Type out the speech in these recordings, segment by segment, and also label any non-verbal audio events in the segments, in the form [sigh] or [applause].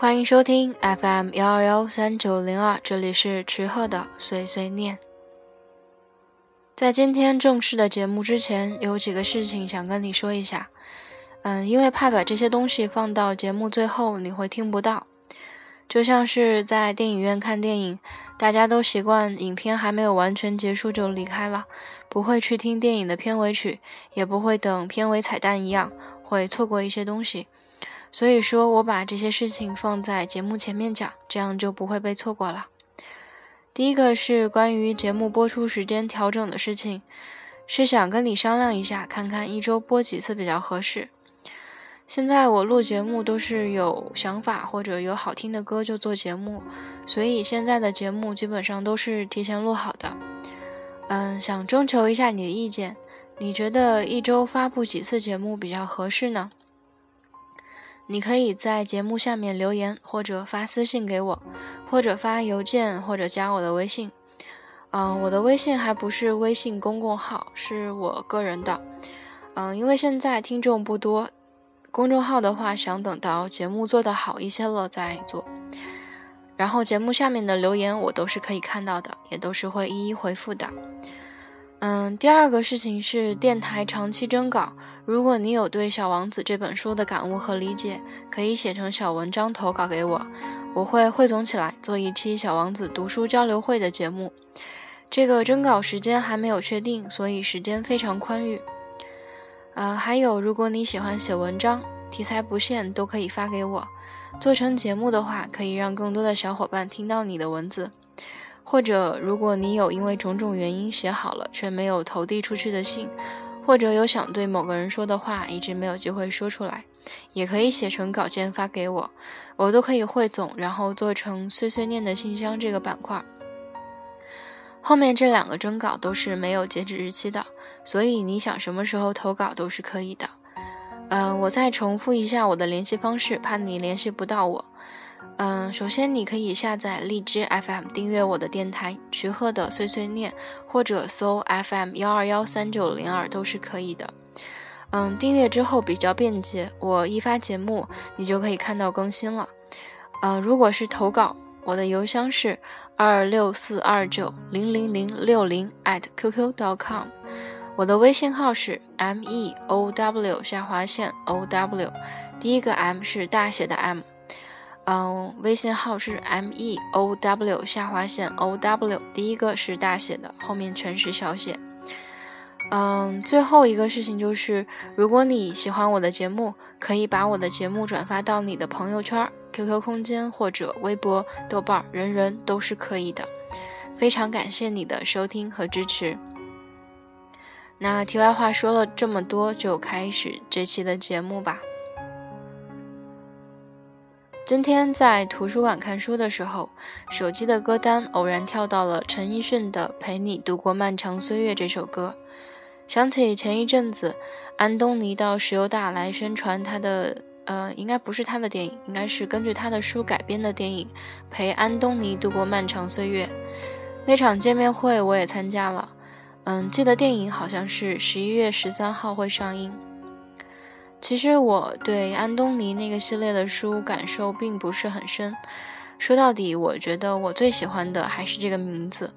欢迎收听 FM 幺二幺三九零二，这里是池鹤的碎碎念。在今天正式的节目之前，有几个事情想跟你说一下。嗯，因为怕把这些东西放到节目最后你会听不到，就像是在电影院看电影，大家都习惯影片还没有完全结束就离开了，不会去听电影的片尾曲，也不会等片尾彩蛋一样，会错过一些东西。所以说，我把这些事情放在节目前面讲，这样就不会被错过了。第一个是关于节目播出时间调整的事情，是想跟你商量一下，看看一周播几次比较合适。现在我录节目都是有想法或者有好听的歌就做节目，所以现在的节目基本上都是提前录好的。嗯，想征求一下你的意见，你觉得一周发布几次节目比较合适呢？你可以在节目下面留言，或者发私信给我，或者发邮件，或者加我的微信。嗯，我的微信还不是微信公共号，是我个人的。嗯，因为现在听众不多，公众号的话想等到节目做得好一些了再做。然后节目下面的留言我都是可以看到的，也都是会一一回复的。嗯，第二个事情是电台长期征稿。如果你有对《小王子》这本书的感悟和理解，可以写成小文章投稿给我，我会汇总起来做一期《小王子》读书交流会的节目。这个征稿时间还没有确定，所以时间非常宽裕。呃，还有，如果你喜欢写文章，题材不限，都可以发给我。做成节目的话，可以让更多的小伙伴听到你的文字。或者，如果你有因为种种原因写好了却没有投递出去的信。或者有想对某个人说的话，一直没有机会说出来，也可以写成稿件发给我，我都可以汇总，然后做成碎碎念的信箱这个板块。后面这两个征稿都是没有截止日期的，所以你想什么时候投稿都是可以的。嗯，我再重复一下我的联系方式，怕你联系不到我。嗯，首先你可以下载荔枝 FM 订阅我的电台徐鹤的碎碎念，或者搜 FM 幺二幺三九零二都是可以的。嗯，订阅之后比较便捷，我一发节目你就可以看到更新了。嗯，如果是投稿，我的邮箱是二六四二九零零零六零 @QQ.com，我的微信号是 M E O W 下划线 O W，第一个 M 是大写的 M。嗯，微信号是 m e o w 下划线 o w，第一个是大写的，后面全是小写。嗯，最后一个事情就是，如果你喜欢我的节目，可以把我的节目转发到你的朋友圈、QQ 空间或者微博、豆瓣，人人都是可以的。非常感谢你的收听和支持。那题外话说了这么多，就开始这期的节目吧。今天在图书馆看书的时候，手机的歌单偶然跳到了陈奕迅的《陪你度过漫长岁月》这首歌，想起前一阵子安东尼到石油大来宣传他的，呃，应该不是他的电影，应该是根据他的书改编的电影《陪安东尼度过漫长岁月》。那场见面会我也参加了，嗯，记得电影好像是十一月十三号会上映。其实我对安东尼那个系列的书感受并不是很深。说到底，我觉得我最喜欢的还是这个名字，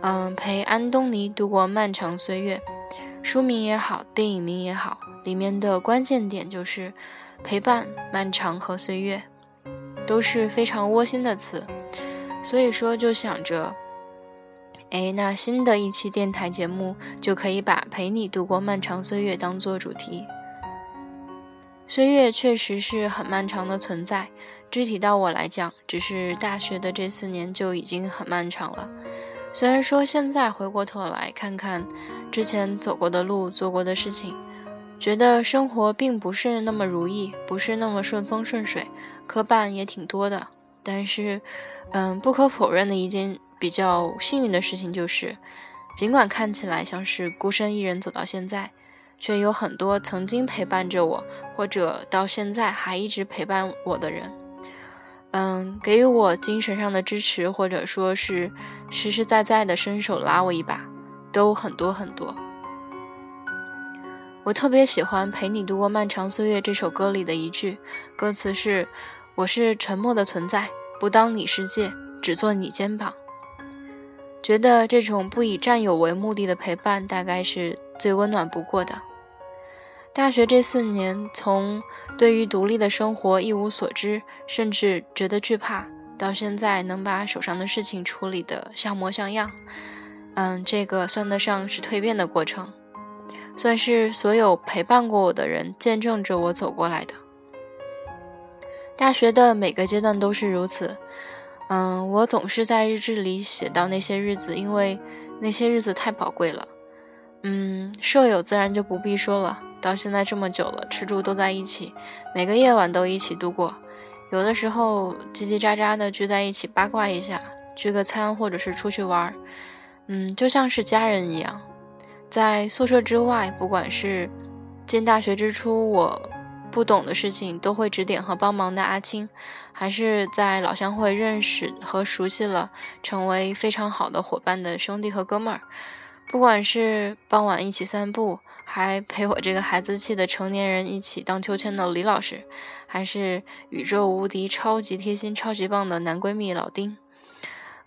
嗯，陪安东尼度过漫长岁月。书名也好，电影名也好，里面的关键点就是陪伴、漫长和岁月，都是非常窝心的词。所以说，就想着，哎，那新的一期电台节目就可以把陪你度过漫长岁月当做主题。岁月确实是很漫长的存在，具体到我来讲，只是大学的这四年就已经很漫长了。虽然说现在回过头来看看之前走过的路、做过的事情，觉得生活并不是那么如意，不是那么顺风顺水，磕绊也挺多的。但是，嗯，不可否认的一件比较幸运的事情就是，尽管看起来像是孤身一人走到现在。却有很多曾经陪伴着我，或者到现在还一直陪伴我的人，嗯，给予我精神上的支持，或者说是实实在在的伸手拉我一把，都很多很多。我特别喜欢《陪你度过漫长岁月》这首歌里的一句歌词是：“我是沉默的存在，不当你世界，只做你肩膀。觉得这种不以占有为目的的陪伴，大概是最温暖不过的。大学这四年，从对于独立的生活一无所知，甚至觉得惧怕，到现在能把手上的事情处理得像模像样，嗯，这个算得上是蜕变的过程，算是所有陪伴过我的人见证着我走过来的。大学的每个阶段都是如此。嗯，我总是在日志里写到那些日子，因为那些日子太宝贵了。嗯，舍友自然就不必说了，到现在这么久了，吃住都在一起，每个夜晚都一起度过。有的时候叽叽喳喳的聚在一起八卦一下，聚个餐或者是出去玩，嗯，就像是家人一样。在宿舍之外，不管是进大学之初，我。不懂的事情都会指点和帮忙的阿青，还是在老乡会认识和熟悉了，成为非常好的伙伴的兄弟和哥们儿。不管是傍晚一起散步，还陪我这个孩子气的成年人一起荡秋千的李老师，还是宇宙无敌、超级贴心、超级棒的男闺蜜老丁。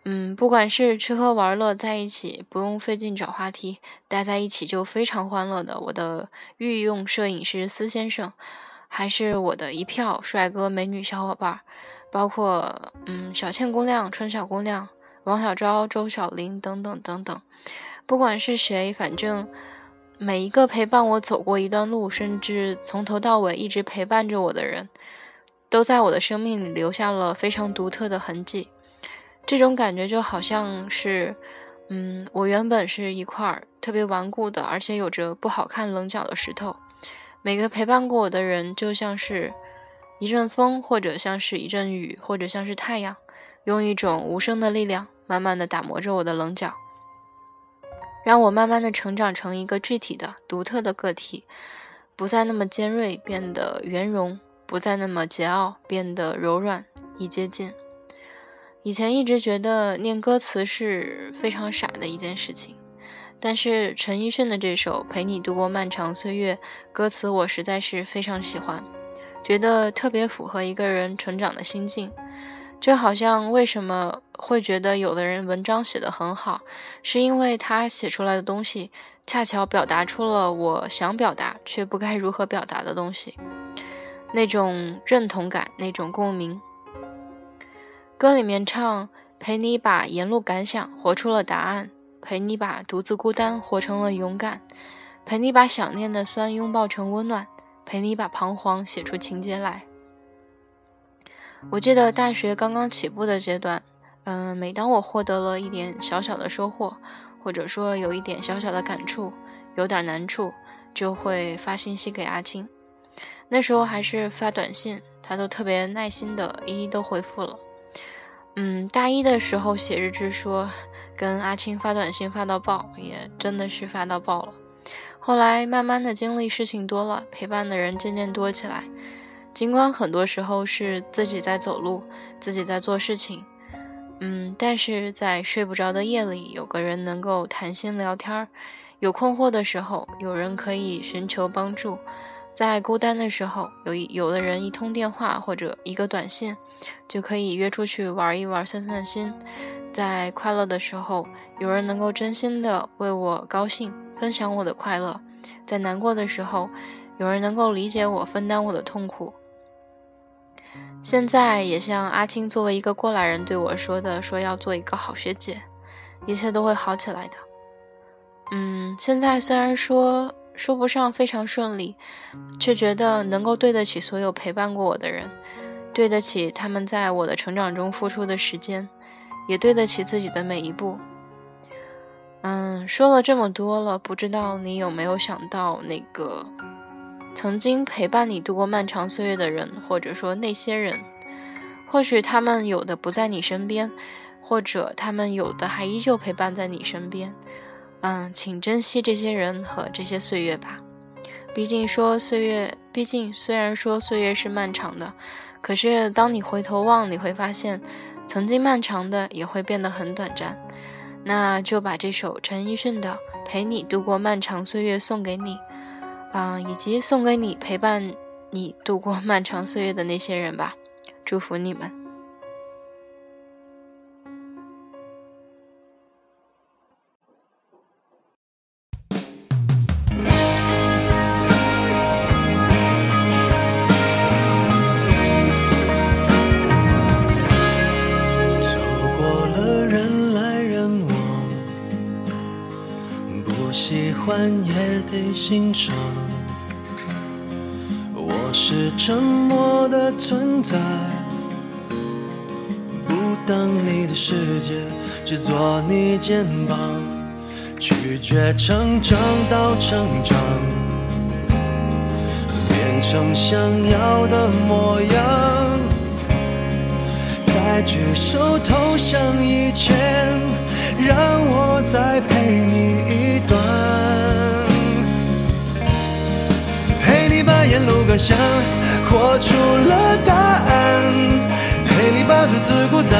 嗯，不管是吃喝玩乐在一起，不用费劲找话题，待在一起就非常欢乐的我的御用摄影师司先生。还是我的一票帅哥美女小伙伴，包括嗯小倩姑娘、春小姑娘、王小昭、周小玲等等等等，不管是谁，反正每一个陪伴我走过一段路，甚至从头到尾一直陪伴着我的人，都在我的生命里留下了非常独特的痕迹。这种感觉就好像是，嗯，我原本是一块特别顽固的，而且有着不好看棱角的石头。每个陪伴过我的人，就像是一阵风，或者像是一阵雨，或者像是太阳，用一种无声的力量，慢慢的打磨着我的棱角，让我慢慢的成长成一个具体的、独特的个体，不再那么尖锐，变得圆融；不再那么桀骜，变得柔软，易接近。以前一直觉得念歌词是非常傻的一件事情。但是陈奕迅的这首《陪你度过漫长岁月》，歌词我实在是非常喜欢，觉得特别符合一个人成长的心境。就好像为什么会觉得有的人文章写得很好，是因为他写出来的东西恰巧表达出了我想表达却不该如何表达的东西，那种认同感，那种共鸣。歌里面唱：“陪你把沿路感想活出了答案。”陪你把独自孤单活成了勇敢，陪你把想念的酸拥抱成温暖，陪你把彷徨写出情节来。我记得大学刚刚起步的阶段，嗯，每当我获得了一点小小的收获，或者说有一点小小的感触，有点难处，就会发信息给阿青。那时候还是发短信，他都特别耐心的一一都回复了。嗯，大一的时候写日志说。跟阿青发短信发到爆，也真的是发到爆了。后来慢慢的经历事情多了，陪伴的人渐渐多起来。尽管很多时候是自己在走路，自己在做事情，嗯，但是在睡不着的夜里，有个人能够谈心聊天儿有困惑的时候，有人可以寻求帮助；在孤单的时候，有有的人一通电话或者一个短信，就可以约出去玩一玩、散散心。在快乐的时候，有人能够真心的为我高兴，分享我的快乐；在难过的时候，有人能够理解我，分担我的痛苦。现在也像阿青作为一个过来人对我说的，说要做一个好学姐，一切都会好起来的。嗯，现在虽然说说不上非常顺利，却觉得能够对得起所有陪伴过我的人，对得起他们在我的成长中付出的时间。也对得起自己的每一步。嗯，说了这么多了，不知道你有没有想到那个曾经陪伴你度过漫长岁月的人，或者说那些人，或许他们有的不在你身边，或者他们有的还依旧陪伴在你身边。嗯，请珍惜这些人和这些岁月吧。毕竟说岁月，毕竟虽然说岁月是漫长的，可是当你回头望，你会发现。曾经漫长的也会变得很短暂，那就把这首陈奕迅的《陪你度过漫长岁月》送给你，啊，以及送给你陪伴你度过 [laughs] 漫长岁月的那些人吧。祝福你们。世界，只做你肩膀，拒绝成长到成长，变成想要的模样，在举手投降以前，让我再陪你一段。陪你把沿路感想，活出了答案，陪你把独自孤单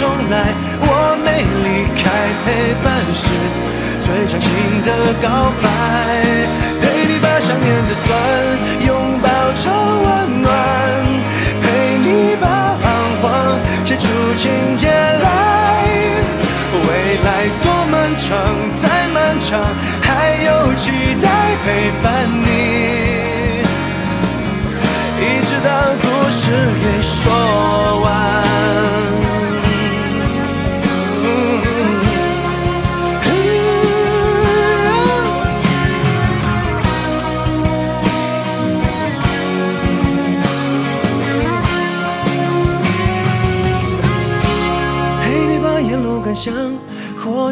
重来，我没离开，陪伴是最长情的告白。陪你把想念的酸拥抱成温暖，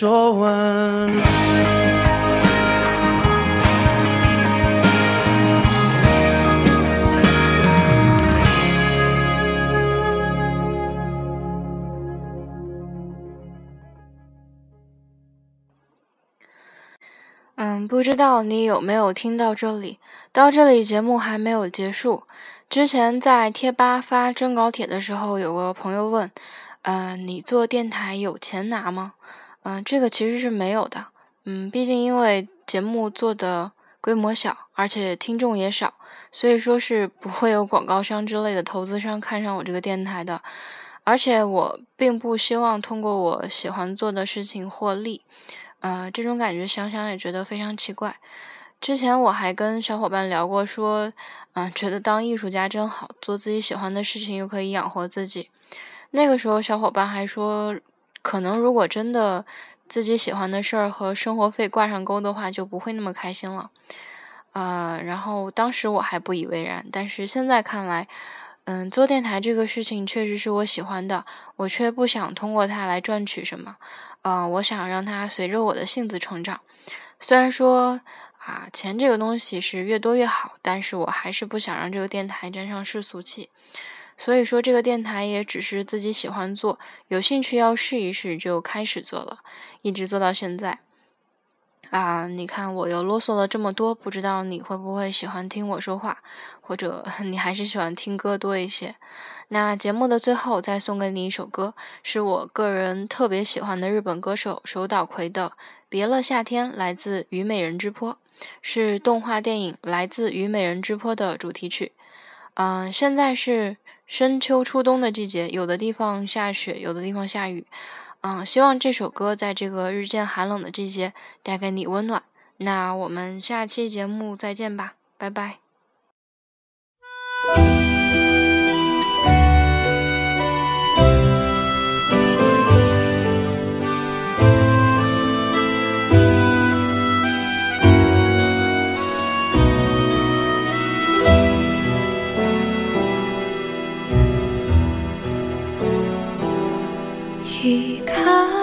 说完。嗯，不知道你有没有听到这里？到这里节目还没有结束。之前在贴吧发征稿帖的时候，有个朋友问：“呃，你做电台有钱拿吗？”嗯，这个其实是没有的。嗯，毕竟因为节目做的规模小，而且听众也少，所以说是不会有广告商之类的投资商看上我这个电台的。而且我并不希望通过我喜欢做的事情获利。呃，这种感觉想想也觉得非常奇怪。之前我还跟小伙伴聊过，说，嗯，觉得当艺术家真好，做自己喜欢的事情又可以养活自己。那个时候小伙伴还说。可能如果真的自己喜欢的事儿和生活费挂上钩的话，就不会那么开心了。呃，然后当时我还不以为然，但是现在看来，嗯，做电台这个事情确实是我喜欢的，我却不想通过它来赚取什么。呃，我想让它随着我的性子成长。虽然说啊，钱这个东西是越多越好，但是我还是不想让这个电台沾上世俗气。所以说，这个电台也只是自己喜欢做，有兴趣要试一试就开始做了，一直做到现在。啊，你看我又啰嗦了这么多，不知道你会不会喜欢听我说话，或者 [laughs] 你还是喜欢听歌多一些？那节目的最后再送给你一首歌，是我个人特别喜欢的日本歌手手岛葵的《别了夏天》，来自《虞美人之坡》，是动画电影《来自虞美人之坡》的主题曲。嗯，现在是深秋初冬的季节，有的地方下雪，有的地方下雨。嗯，希望这首歌在这个日渐寒冷的季节带给你温暖。那我们下期节目再见吧，拜拜。你看